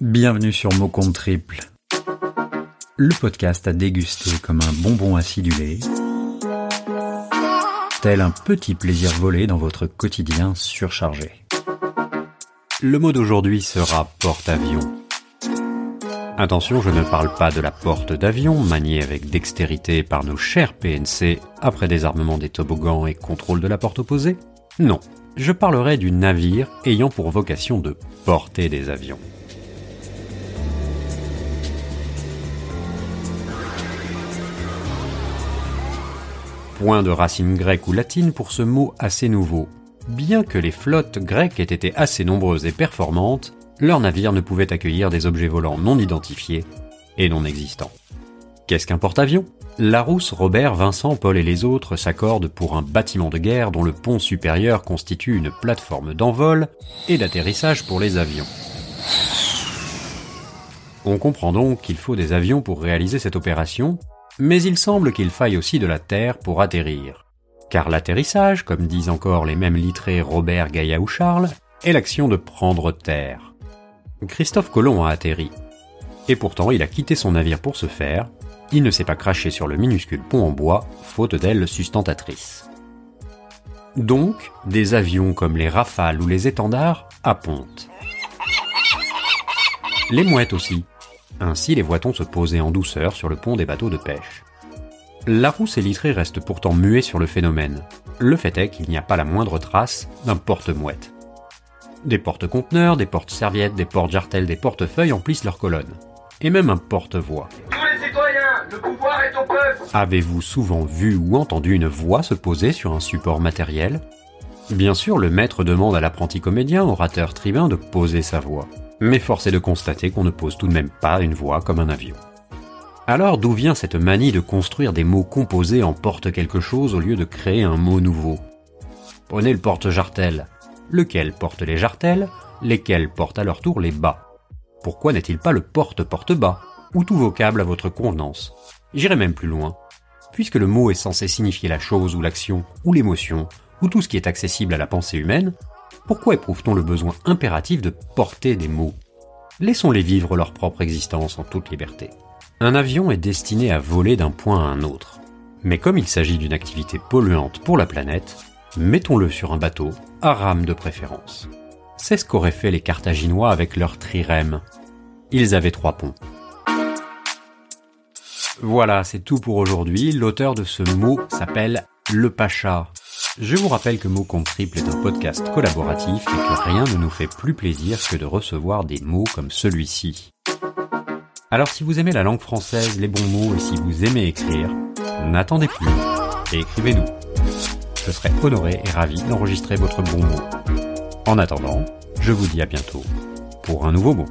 Bienvenue sur Mot Triple, le podcast à déguster comme un bonbon acidulé, tel un petit plaisir volé dans votre quotidien surchargé. Le mot d'aujourd'hui sera porte-avions. Attention, je ne parle pas de la porte d'avion, maniée avec dextérité par nos chers PNC après désarmement des toboggans et contrôle de la porte opposée. Non, je parlerai du navire ayant pour vocation de porter des avions. Point de racine grecque ou latine pour ce mot assez nouveau. Bien que les flottes grecques aient été assez nombreuses et performantes, leurs navires ne pouvaient accueillir des objets volants non identifiés et non existants. Qu'est-ce qu'un porte-avions Larousse, Robert, Vincent, Paul et les autres s'accordent pour un bâtiment de guerre dont le pont supérieur constitue une plateforme d'envol et d'atterrissage pour les avions. On comprend donc qu'il faut des avions pour réaliser cette opération, mais il semble qu'il faille aussi de la terre pour atterrir. Car l'atterrissage, comme disent encore les mêmes littrés Robert, Gaïa ou Charles, est l'action de prendre terre. Christophe Colomb a atterri. Et pourtant, il a quitté son navire pour ce faire. Il ne s'est pas craché sur le minuscule pont en bois, faute d'ailes sustentatrices. Donc, des avions comme les Rafales ou les étendards à ponte. Les mouettes aussi, ainsi les voit-on se poser en douceur sur le pont des bateaux de pêche. Larousse et Littré restent pourtant muets sur le phénomène. Le fait est qu'il n'y a pas la moindre trace d'un porte-mouette. Des porte-conteneurs, des porte-serviettes, des porte-jartelles, des portefeuilles emplissent leurs colonnes. Et même un porte-voix. Tous les citoyens, le pouvoir est au peuple Avez-vous souvent vu ou entendu une voix se poser sur un support matériel? Bien sûr, le maître demande à l'apprenti comédien, orateur tribun, de poser sa voix mais force est de constater qu'on ne pose tout de même pas une voix comme un avion. Alors d'où vient cette manie de construire des mots composés en porte quelque chose au lieu de créer un mot nouveau? Prenez le porte-jartel. Lequel porte les jartelles Lesquels portent à leur tour les bas? Pourquoi n'est-il pas le porte-porte-bas? Ou tout vocable à votre convenance? J'irai même plus loin. Puisque le mot est censé signifier la chose ou l'action, ou l'émotion, ou tout ce qui est accessible à la pensée humaine, pourquoi éprouve-t-on le besoin impératif de porter des mots? Laissons-les vivre leur propre existence en toute liberté. Un avion est destiné à voler d'un point à un autre. Mais comme il s'agit d'une activité polluante pour la planète, mettons-le sur un bateau, à rame de préférence. C'est ce qu'auraient fait les Carthaginois avec leur trirème. Ils avaient trois ponts. Voilà, c'est tout pour aujourd'hui. L'auteur de ce mot s'appelle Le Pacha. Je vous rappelle que Mots Compte Triple est un podcast collaboratif et que rien ne nous fait plus plaisir que de recevoir des mots comme celui-ci. Alors si vous aimez la langue française, les bons mots et si vous aimez écrire, n'attendez plus et écrivez-nous. Je serai honoré et ravi d'enregistrer votre bon mot. En attendant, je vous dis à bientôt pour un nouveau mot.